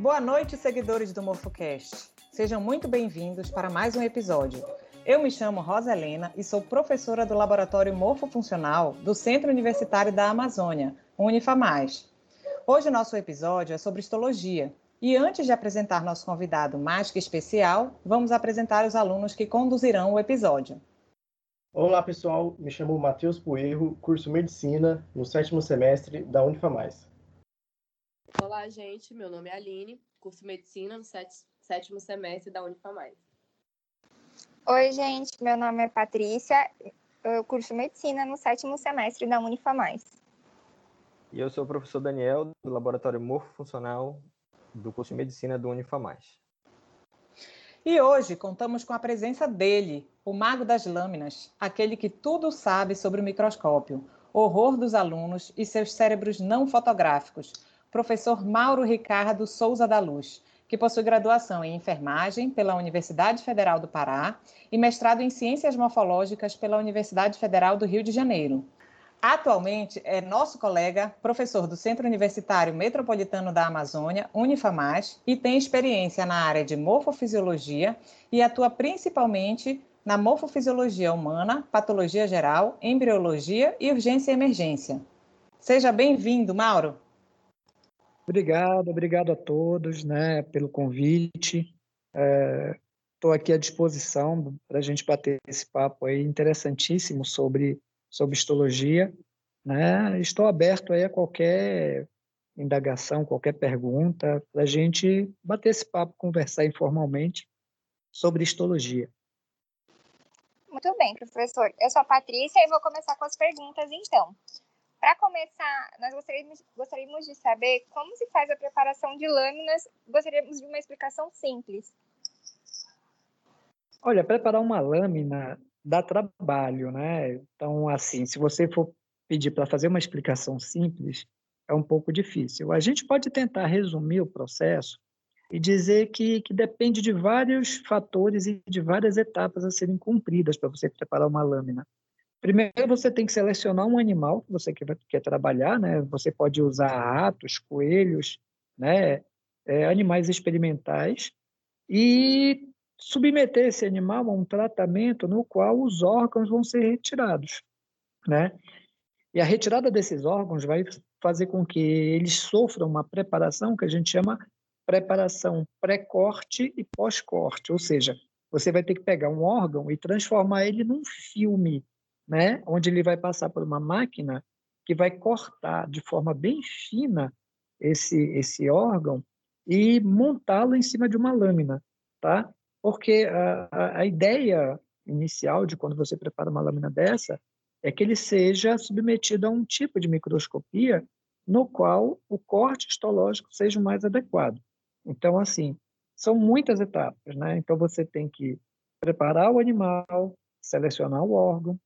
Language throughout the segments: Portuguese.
Boa noite, seguidores do MorfoCast. Sejam muito bem-vindos para mais um episódio. Eu me chamo Rosa Helena e sou professora do Laboratório Morfofuncional do Centro Universitário da Amazônia, Unifamais. Hoje nosso episódio é sobre histologia. E antes de apresentar nosso convidado mais que especial, vamos apresentar os alunos que conduzirão o episódio. Olá, pessoal. Me chamo Matheus Puerro, curso Medicina, no sétimo semestre da Unifamais. Olá, gente. Meu nome é Aline, curso Medicina no sétimo semestre da Unifamais. Oi, gente. Meu nome é Patrícia, eu curso Medicina no sétimo semestre da Unifamais. E eu sou o professor Daniel, do Laboratório Morfofuncional do curso de Medicina do Unifamais. E hoje contamos com a presença dele, o mago das lâminas, aquele que tudo sabe sobre o microscópio, horror dos alunos e seus cérebros não fotográficos, professor Mauro Ricardo Souza da Luz, que possui graduação em enfermagem pela Universidade Federal do Pará e mestrado em ciências morfológicas pela Universidade Federal do Rio de Janeiro. Atualmente é nosso colega, professor do Centro Universitário Metropolitano da Amazônia, Unifamás, e tem experiência na área de morfofisiologia e atua principalmente na morfofisiologia humana, patologia geral, embriologia e urgência e emergência. Seja bem-vindo, Mauro. Obrigado, obrigado a todos né, pelo convite. Estou é, aqui à disposição para a gente bater esse papo aí interessantíssimo sobre, sobre histologia. Né? Estou aberto aí a qualquer indagação, qualquer pergunta, para a gente bater esse papo, conversar informalmente sobre histologia. Muito bem, professor. Eu sou a Patrícia e vou começar com as perguntas, então. Para começar, nós gostaríamos, gostaríamos de saber como se faz a preparação de lâminas. Gostaríamos de uma explicação simples. Olha, preparar uma lâmina dá trabalho, né? Então, assim, se você for pedir para fazer uma explicação simples, é um pouco difícil. A gente pode tentar resumir o processo e dizer que, que depende de vários fatores e de várias etapas a serem cumpridas para você preparar uma lâmina. Primeiro, você tem que selecionar um animal que você quer, quer trabalhar, né? Você pode usar ratos, coelhos, né? É, animais experimentais e submeter esse animal a um tratamento no qual os órgãos vão ser retirados, né? E a retirada desses órgãos vai fazer com que eles sofram uma preparação que a gente chama preparação pré-corte e pós-corte, ou seja, você vai ter que pegar um órgão e transformar ele num filme né, onde ele vai passar por uma máquina que vai cortar de forma bem fina esse, esse órgão e montá-lo em cima de uma lâmina, tá? Porque a, a, ideia inicial de quando você prepara uma lâmina dessa é que ele seja submetido a um tipo de microscopia no qual o corte histológico seja o mais adequado. Então, assim, são muitas etapas, né? Então, você tem que preparar o animal, selecionar o órgão,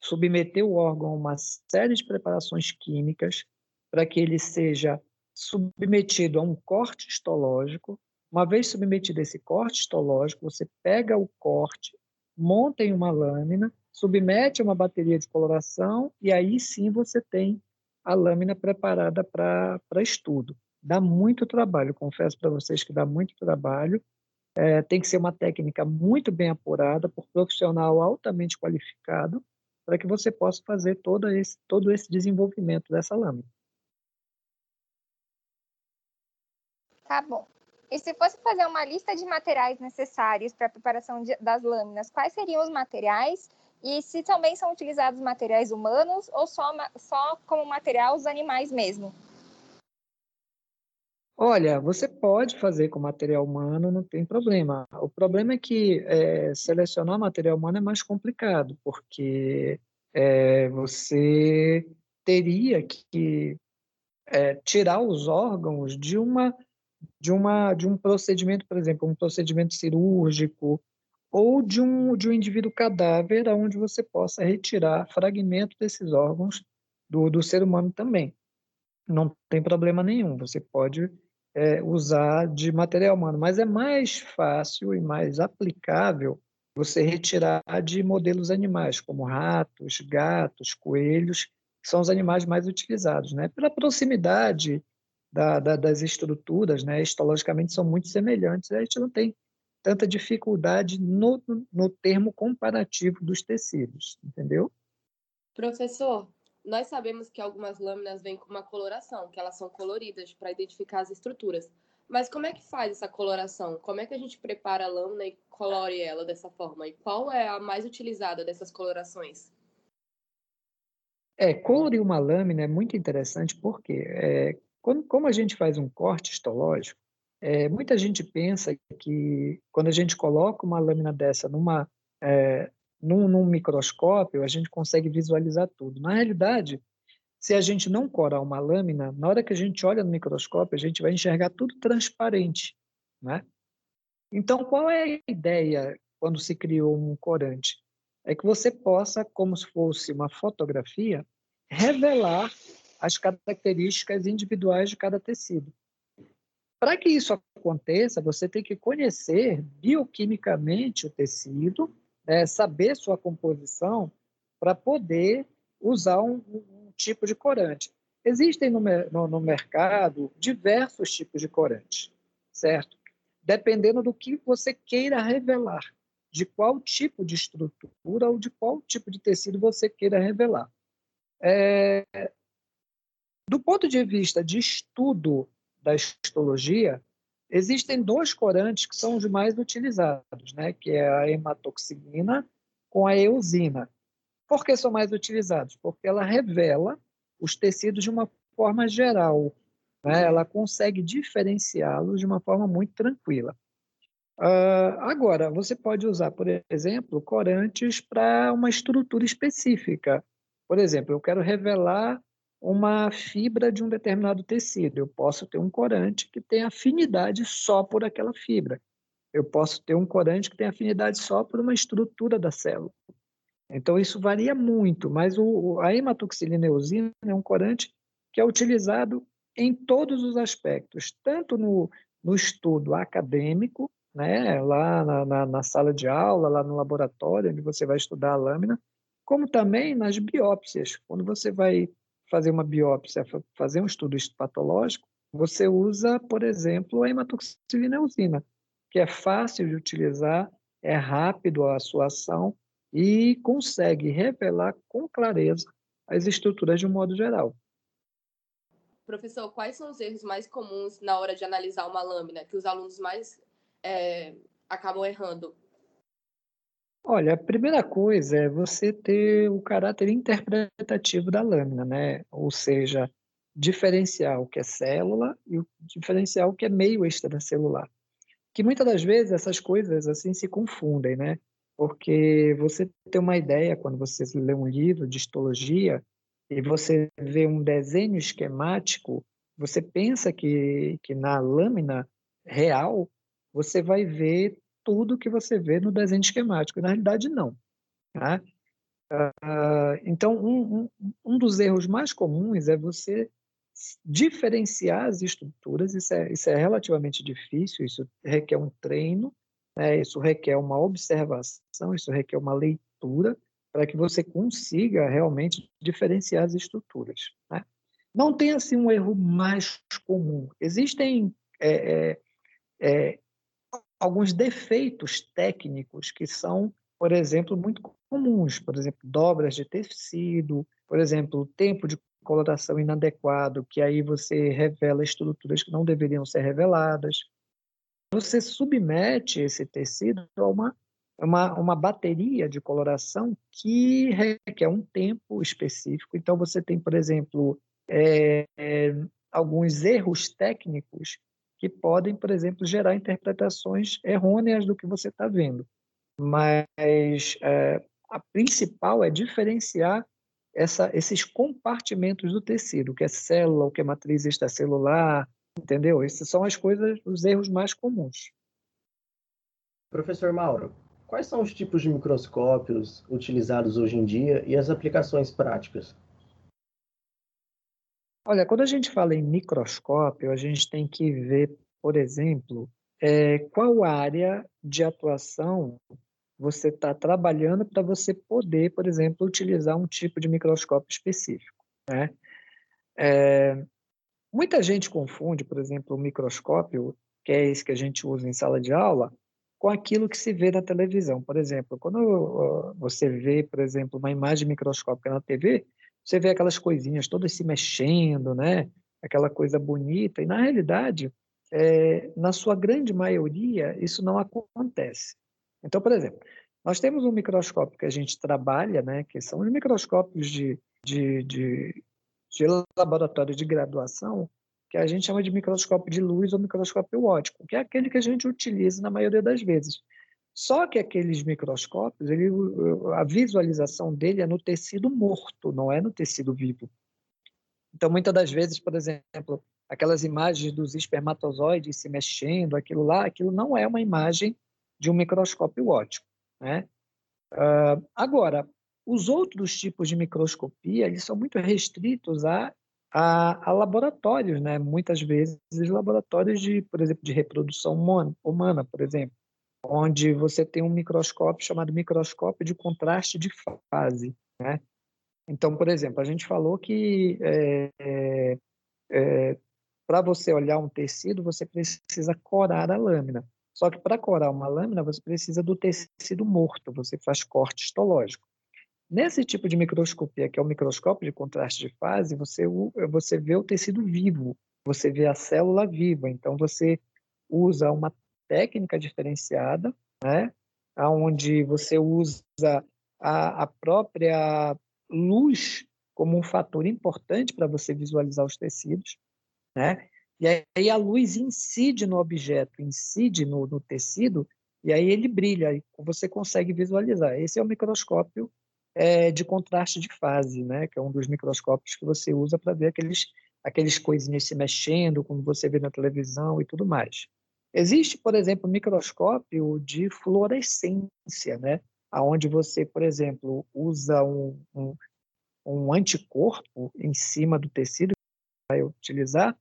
submeter o órgão a uma série de preparações químicas para que ele seja submetido a um corte histológico. Uma vez submetido a esse corte histológico, você pega o corte, monta em uma lâmina, submete a uma bateria de coloração e aí sim você tem a lâmina preparada para estudo. Dá muito trabalho, confesso para vocês que dá muito trabalho. É, tem que ser uma técnica muito bem apurada por profissional altamente qualificado para que você possa fazer todo esse, todo esse desenvolvimento dessa lâmina. Tá bom. E se fosse fazer uma lista de materiais necessários para a preparação de, das lâminas, quais seriam os materiais? E se também são utilizados materiais humanos ou só, só como material os animais mesmo? Olha, você pode fazer com material humano, não tem problema. O problema é que é, selecionar material humano é mais complicado, porque é, você teria que é, tirar os órgãos de uma de uma de um procedimento, por exemplo, um procedimento cirúrgico ou de um de um indivíduo cadáver, onde você possa retirar fragmentos desses órgãos do, do ser humano também. Não tem problema nenhum. Você pode é, usar de material humano, mas é mais fácil e mais aplicável você retirar de modelos animais, como ratos, gatos, coelhos, que são os animais mais utilizados, né? Pela proximidade da, da, das estruturas, né, histologicamente são muito semelhantes, a gente não tem tanta dificuldade no, no termo comparativo dos tecidos, entendeu? Professor, nós sabemos que algumas lâminas vêm com uma coloração, que elas são coloridas para identificar as estruturas. Mas como é que faz essa coloração? Como é que a gente prepara a lâmina e colore ela dessa forma? E qual é a mais utilizada dessas colorações? É, colorir uma lâmina é muito interessante porque é, quando, como a gente faz um corte histológico, é, muita gente pensa que quando a gente coloca uma lâmina dessa numa, é, num, num, microscópio, a gente consegue visualizar tudo. Na realidade, se a gente não corar uma lâmina, na hora que a gente olha no microscópio, a gente vai enxergar tudo transparente, né? Então, qual é a ideia quando se criou um corante? É que você possa, como se fosse uma fotografia, revelar as características individuais de cada tecido. Para que isso aconteça, você tem que conhecer bioquimicamente o tecido, né, saber sua composição, para poder usar um, um, tipo de corante. Existem no, no, no mercado diversos tipos de corante, certo? Dependendo do que você queira revelar, de qual tipo de estrutura ou de qual tipo de tecido você queira revelar. É, do ponto de vista de estudo da histologia, existem dois corantes que são os mais utilizados, né? que é a hematoxilina com a eosina. Por que são mais utilizados? Porque ela revela os tecidos de uma forma geral. Né? Ela consegue diferenciá-los de uma forma muito tranquila. Uh, agora, você pode usar, por exemplo, corantes para uma estrutura específica. Por exemplo, eu quero revelar uma fibra de um determinado tecido. Eu posso ter um corante que tem afinidade só por aquela fibra. Eu posso ter um corante que tem afinidade só por uma estrutura da célula. Então, isso varia muito, mas o, a hematoxilina eosina é um corante que é utilizado em todos os aspectos, tanto no, no estudo acadêmico, né, lá na, na, na, sala de aula, lá no laboratório, onde você vai estudar a lâmina, como também nas biópsias, quando você vai fazer uma biópsia, fazer um estudo patológico, você usa, por exemplo, a hematoxilina eosina, que é fácil de utilizar, é rápido a sua ação e consegue revelar com clareza as estruturas de um modo geral. Professor, quais são os erros mais comuns na hora de analisar uma lâmina que os alunos mais é, acabam errando? Olha, a primeira coisa é você ter o caráter interpretativo da lâmina, né? Ou seja, diferenciar o que é célula e o que é meio extracelular. Que muitas das vezes essas coisas assim se confundem, né? Porque você tem uma ideia quando você lê um livro de histologia e você vê um desenho esquemático, você pensa que, que na lâmina real você vai ver tudo que você vê no desenho esquemático. Na realidade, não. Tá? Uh, então, um, um, um, dos erros mais comuns é você diferenciar as estruturas. Isso é, isso é relativamente difícil, isso requer um treino, né? isso requer uma observação, isso requer uma leitura para que você consiga realmente diferenciar as estruturas. Né? Não tem assim um erro mais comum. Existem é, é, é, alguns defeitos técnicos que são, por exemplo, muito comuns, por exemplo, dobras de tecido, por exemplo, tempo de coloração inadequado, que aí você revela estruturas que não deveriam ser reveladas. Você submete esse tecido a uma, uma, uma bateria de coloração que requer um tempo específico. Então, você tem, por exemplo, é, é, alguns erros técnicos que podem, por exemplo, gerar interpretações errôneas do que você está vendo. Mas é, a principal é diferenciar essa, esses compartimentos do tecido, o que é célula, o que é matriz extracelular, entendeu? Essas são as coisas, os erros mais comuns. Professor Mauro, quais são os tipos de microscópios utilizados hoje em dia e as aplicações práticas? Olha, quando a gente fala em microscópio, a gente tem que ver, por exemplo, é, qual área de atuação você está trabalhando para você poder, por exemplo, utilizar um tipo de microscópio específico. Né? É, Muita gente confunde, por exemplo, o microscópio, que é esse que a gente usa em sala de aula, com aquilo que se vê na televisão. Por exemplo, quando você vê, por exemplo, uma imagem microscópica na TV, você vê aquelas coisinhas todas se mexendo, né? Aquela coisa bonita. E na realidade, é, na sua grande maioria, isso não acontece. Então, por exemplo, nós temos um microscópio que a gente trabalha, né? Que são os microscópios de, de, de, de laboratório de graduação, que a gente chama de microscópio de luz ou microscópio óptico, que é aquele que a gente utiliza na maioria das vezes. Só que aqueles microscópios, ele, a visualização dele é no tecido morto, não é no tecido vivo. Então, muitas das vezes, por exemplo, aquelas imagens dos espermatozoides se mexendo, aquilo lá, aquilo não é uma imagem de um microscópio óptico. Né? Uh, agora, os outros tipos de microscopia, eles são muito restritos a a, a, laboratórios, né? Muitas vezes laboratórios de, por exemplo, de reprodução humana, humana, por exemplo, onde você tem um microscópio chamado microscópio de contraste de fase, né? Então, por exemplo, a gente falou que é, é, é, para você olhar um tecido, você precisa corar a lâmina. Só que para corar uma lâmina, você precisa do tecido morto, você faz corte histológico. Nesse tipo de microscopia, que é o microscópio de contraste de fase, você, você vê o tecido vivo, você vê a célula viva. Então, você usa uma técnica diferenciada, né? onde você usa a, a própria luz como um fator importante para você visualizar os tecidos, né? E aí a luz incide no objeto, incide no, no tecido, e aí ele brilha, e você consegue visualizar. Esse é o microscópio é, de contraste de fase, né? que é um dos microscópios que você usa para ver aqueles, aqueles coisinhas se mexendo, como você vê na televisão e tudo mais. Existe, por exemplo, um microscópio de fluorescência, né? onde você, por exemplo, usa um, um, um anticorpo em cima do tecido que vai utilizar,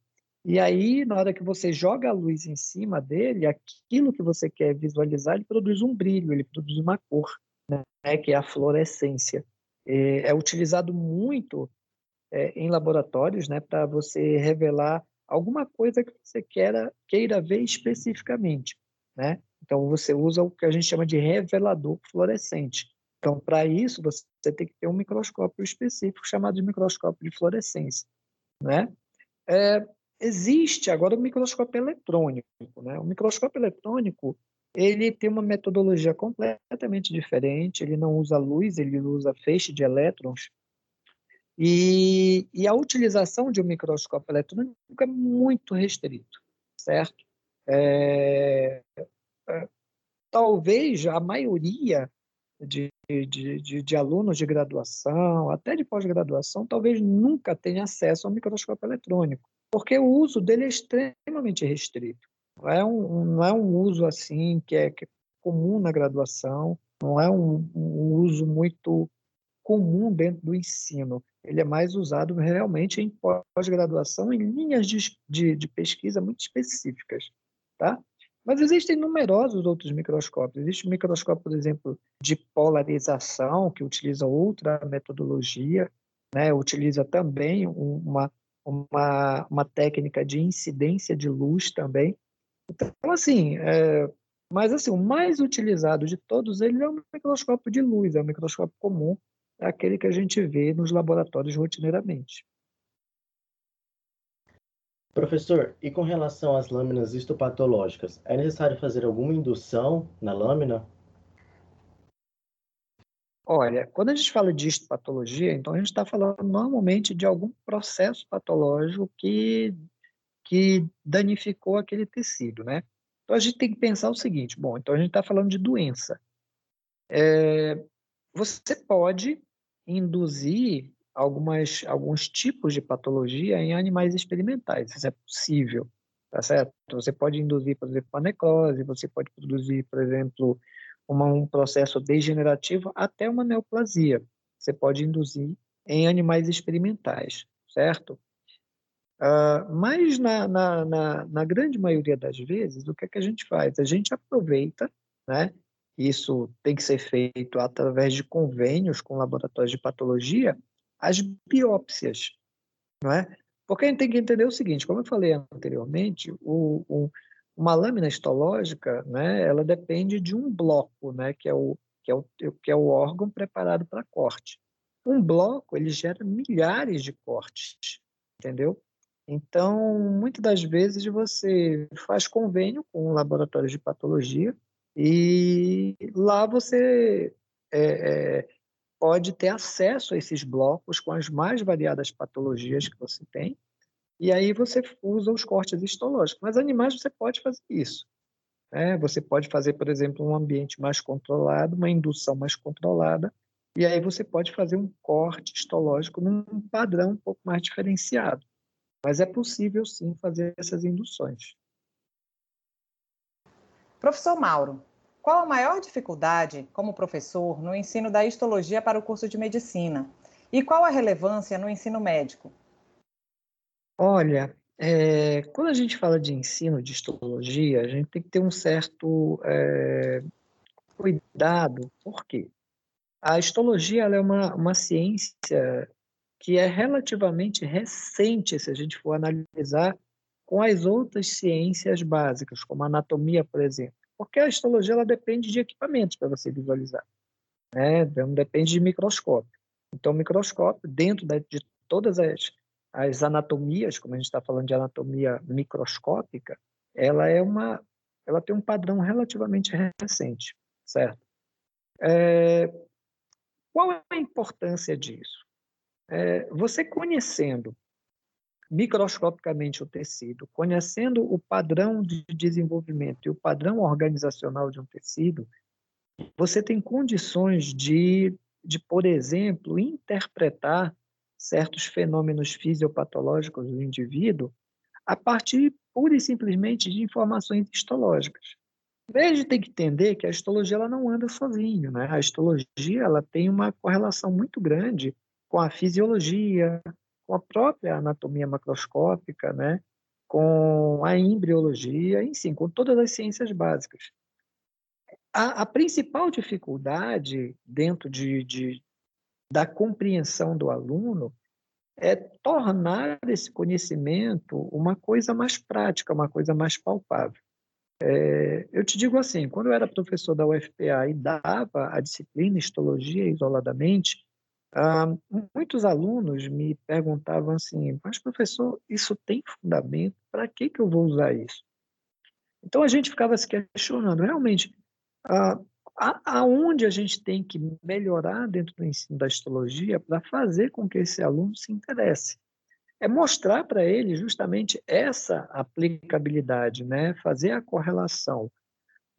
e aí, na hora que você joga a luz em cima dele, aquilo que você quer visualizar, ele produz um brilho, ele produz uma cor né, que é a fluorescência. É, é utilizado muito é, em laboratórios né, para você revelar alguma coisa que você queira, queira ver especificamente. Né? Então, você usa o que a gente chama de revelador fluorescente. Então, para isso, você tem que ter um microscópio específico chamado de microscópio de fluorescência. Né? É, existe agora o microscópio eletrônico. Né? O microscópio eletrônico ele tem uma metodologia completamente diferente, ele não usa luz, ele usa feixe de elétrons. E, e a utilização de um microscópio eletrônico é muito restrito, certo? É, é, talvez a maioria de, de, de, de, alunos de graduação, até de pós-graduação, talvez nunca tenha acesso ao microscópio eletrônico, porque o uso dele é extremamente restrito. Não é um, não é um uso assim que é, que é comum na graduação, não é um, um uso muito comum dentro do ensino. Ele é mais usado realmente em pós-graduação, em linhas de, de, de, pesquisa muito específicas. Tá? Mas existem numerosos outros microscópios. Existe um microscópio, por exemplo, de polarização, que utiliza outra metodologia, né? utiliza também uma, uma, uma técnica de incidência de luz também, então, assim, é, mas assim, o mais utilizado de todos eles é o microscópio de luz, é o microscópio comum, aquele que a gente vê nos laboratórios rotineiramente. Professor, e com relação às lâminas histopatológicas, é necessário fazer alguma indução na lâmina? Olha, quando a gente fala de histopatologia, então a gente está falando normalmente de algum processo patológico que que danificou aquele tecido, né? Então a gente tem que pensar o seguinte: bom, então a gente está falando de doença. É, você pode induzir algumas, alguns tipos de patologia em animais experimentais, isso é possível, tá certo? Você pode induzir, por exemplo, a necrose, você pode produzir, por exemplo, uma, um processo degenerativo até uma neoplasia. Você pode induzir em animais experimentais, certo? Uh, mas, na, na, na, na, grande maioria das vezes, o que, é que a gente faz? A gente aproveita, né? Isso tem que ser feito através de convênios com laboratórios de patologia, as biópsias. Não é? Porque a gente tem que entender o seguinte, como eu falei anteriormente, o, o, uma lâmina histológica, né, ela depende de um bloco, né, que é o, que é o, que é o órgão preparado para corte. Um bloco, ele gera milhares de cortes, entendeu? Então, muitas das vezes você faz convênio com laboratórios de patologia e lá você é, é, pode ter acesso a esses blocos com as mais variadas patologias que você tem, e aí você usa os cortes histológicos. Mas animais você pode fazer isso. Né? Você pode fazer, por exemplo, um ambiente mais controlado, uma indução mais controlada, e aí você pode fazer um corte histológico num padrão um pouco mais diferenciado. Mas é possível sim fazer essas induções. Professor Mauro, qual a maior dificuldade, como professor, no ensino da histologia para o curso de medicina? E qual a relevância no ensino médico? Olha, é, quando a gente fala de ensino de histologia, a gente tem que ter um certo é, cuidado. Por quê? A histologia é uma, uma ciência que é relativamente recente, se a gente for analisar com as outras ciências básicas, como a anatomia, por exemplo. Porque a histologia ela depende de equipamentos para você visualizar. Né? Não depende de microscópio. Então, o microscópio, dentro de todas as, as anatomias, como a gente está falando de anatomia microscópica, ela é uma, ela tem um padrão relativamente recente, certo? É, qual é a importância disso? É, você conhecendo microscopicamente o tecido, conhecendo o padrão de desenvolvimento e o padrão organizacional de um tecido, você tem condições de, de por exemplo, interpretar certos fenômenos fisiopatológicos do indivíduo a partir pura e simplesmente de informações histológicas. Veja, tem que entender que a histologia ela não anda sozinho, né? A histologia ela tem uma correlação muito grande com a fisiologia, com a própria anatomia macroscópica, né? com a embriologia, enfim, com todas as ciências básicas. A, a principal dificuldade dentro de, de, da compreensão do aluno é tornar esse conhecimento uma coisa mais prática, uma coisa mais palpável. É, eu te digo assim, quando eu era professor da UFPA e dava a disciplina histologia isoladamente, ah, muitos alunos me perguntavam assim, mas professor, isso tem fundamento? Para que, que eu vou usar isso? Então a gente ficava se questionando, realmente, ah, aonde a gente tem que melhorar dentro do ensino da histologia para fazer com que esse aluno se interesse? É mostrar para ele justamente essa aplicabilidade, né? fazer a correlação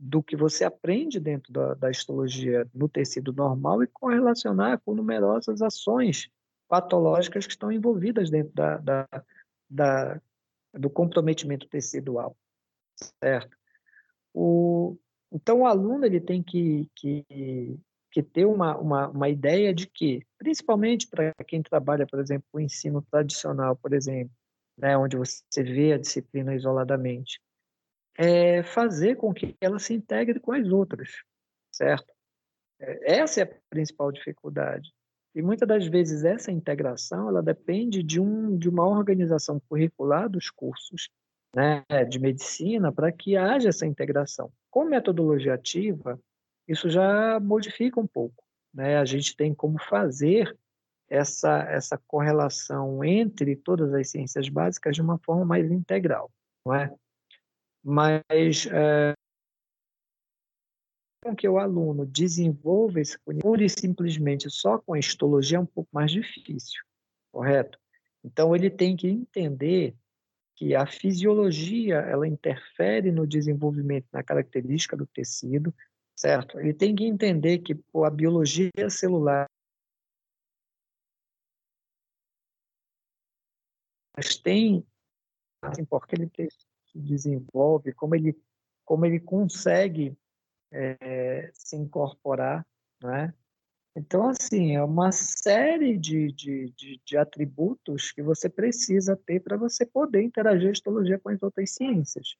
do que você aprende dentro da, da histologia no tecido normal e correlacionar com numerosas ações patológicas que estão envolvidas dentro da, da, da do comprometimento tecidual, certo? O, então, o aluno ele tem que, que, que ter uma, uma, uma ideia de que, principalmente para quem trabalha, por exemplo, o ensino tradicional, por exemplo, né, onde você vê a disciplina isoladamente, é fazer com que ela se integre com as outras, certo? É, essa é a principal dificuldade. E muitas das vezes essa integração ela depende de, um, de uma organização curricular dos cursos né, de medicina para que haja essa integração. Com metodologia ativa, isso já modifica um pouco. Né? A gente tem como fazer essa, essa correlação entre todas as ciências básicas de uma forma mais integral. Não é? Mas é, com que o aluno desenvolva esse conhecimento pura e simplesmente só com a histologia é um pouco mais difícil, correto? Então ele tem que entender que a fisiologia ela interfere no desenvolvimento, na característica do tecido, certo? Ele tem que entender que pô, a biologia celular mas tem assim, porque ele desenvolve, como ele, como ele consegue é, se incorporar, né? Então, assim, é uma série de, de, de, de atributos que você precisa ter para você poder interagir a histologia com as outras ciências.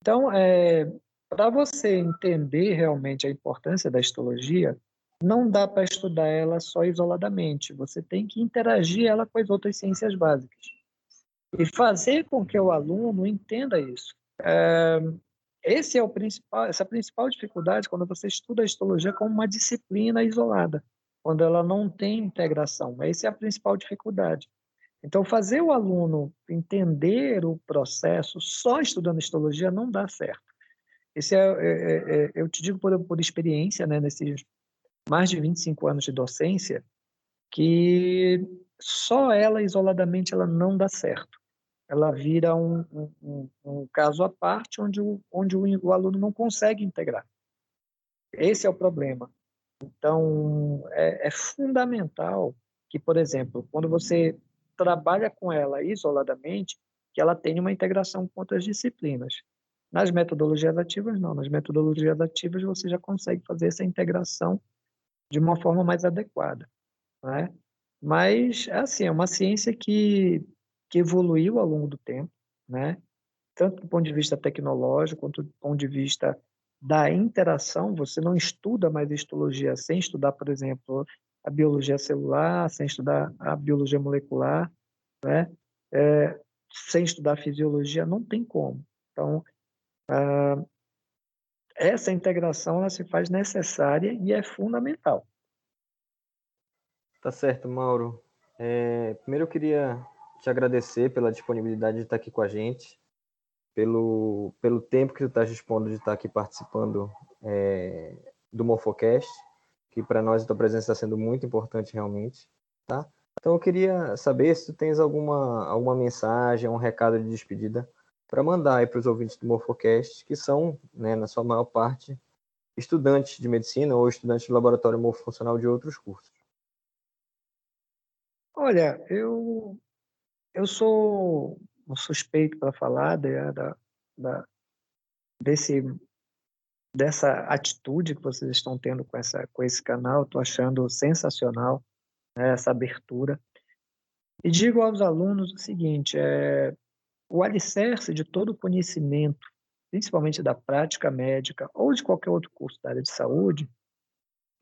Então, é, para você entender realmente a importância da histologia, não dá para estudar ela só isoladamente. Você tem que interagir ela com as outras ciências básicas e fazer com que o aluno entenda isso. É, esse é o principal, essa é a principal dificuldade quando você estuda a histologia como uma disciplina isolada, quando ela não tem integração. Essa é a principal dificuldade. Então, fazer o aluno entender o processo só estudando histologia não dá certo. Esse é, é, é, é eu te digo por, por experiência, né, nesses mais de 25 anos de docência, que só ela isoladamente ela não dá certo ela vira um, um, um caso à parte onde, o, onde o, o aluno não consegue integrar. Esse é o problema. Então, é, é fundamental que, por exemplo, quando você trabalha com ela isoladamente, que ela tenha uma integração com outras disciplinas. Nas metodologias ativas, não. Nas metodologias ativas, você já consegue fazer essa integração de uma forma mais adequada. Né? Mas, assim, é uma ciência que que evoluiu ao longo do tempo, né? tanto do ponto de vista tecnológico quanto do ponto de vista da interação. Você não estuda mais histologia sem estudar, por exemplo, a biologia celular, sem estudar a biologia molecular, né? É, sem estudar fisiologia, não tem como. Então, ah, essa integração ela se faz necessária e é fundamental. Tá certo, Mauro. É, primeiro eu queria te agradecer pela disponibilidade de estar aqui com a gente, pelo, pelo tempo que tu estás dispondo de estar aqui participando é, do Morfocast, que para nós a tua presença está sendo muito importante realmente, tá? Então eu queria saber se tu tens alguma, alguma mensagem, um recado de despedida para mandar aí para os ouvintes do Morfocast, que são, né, na sua maior parte, estudantes de medicina ou estudantes de laboratório morfofuncional de outros cursos. Olha, eu eu sou um suspeito para falar da, da, da, desse, dessa atitude que vocês estão tendo com, essa, com esse canal. Estou achando sensacional né, essa abertura. E digo aos alunos o seguinte: é, o alicerce de todo conhecimento, principalmente da prática médica ou de qualquer outro curso da área de saúde,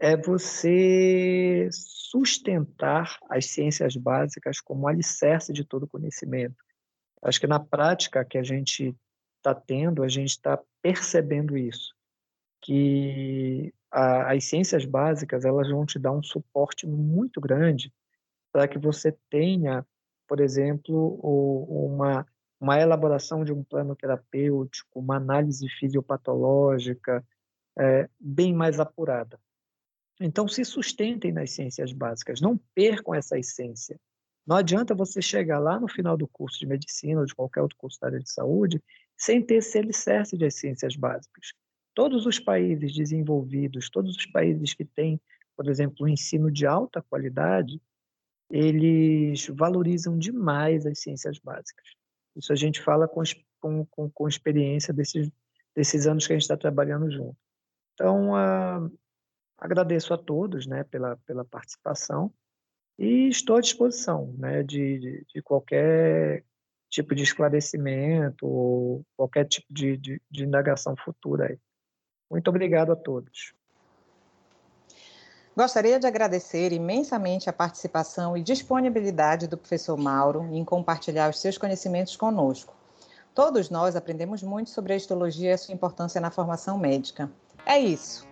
é você sustentar as ciências básicas como alicerce de todo conhecimento. Acho que na prática que a gente está tendo, a gente está percebendo isso, que a, as ciências básicas elas vão te dar um suporte muito grande para que você tenha, por exemplo, uma uma elaboração de um plano terapêutico, uma análise fisiopatológica é, bem mais apurada. Então, se sustentem nas ciências básicas, não percam essa essência. Não adianta você chegar lá no final do curso de medicina ou de qualquer outro curso da área de saúde sem ter esse alicerce de ciências básicas. Todos os países desenvolvidos, todos os países que têm, por exemplo, um ensino de alta qualidade, eles valorizam demais as ciências básicas. Isso a gente fala com, com, com experiência desses, desses anos que a gente está trabalhando junto. Então, a, Agradeço a todos né, pela, pela participação e estou à disposição né, de, de, de qualquer tipo de esclarecimento ou qualquer tipo de, de, de indagação futura. Aí. Muito obrigado a todos. Gostaria de agradecer imensamente a participação e disponibilidade do professor Mauro em compartilhar os seus conhecimentos conosco. Todos nós aprendemos muito sobre a histologia e a sua importância na formação médica. É isso.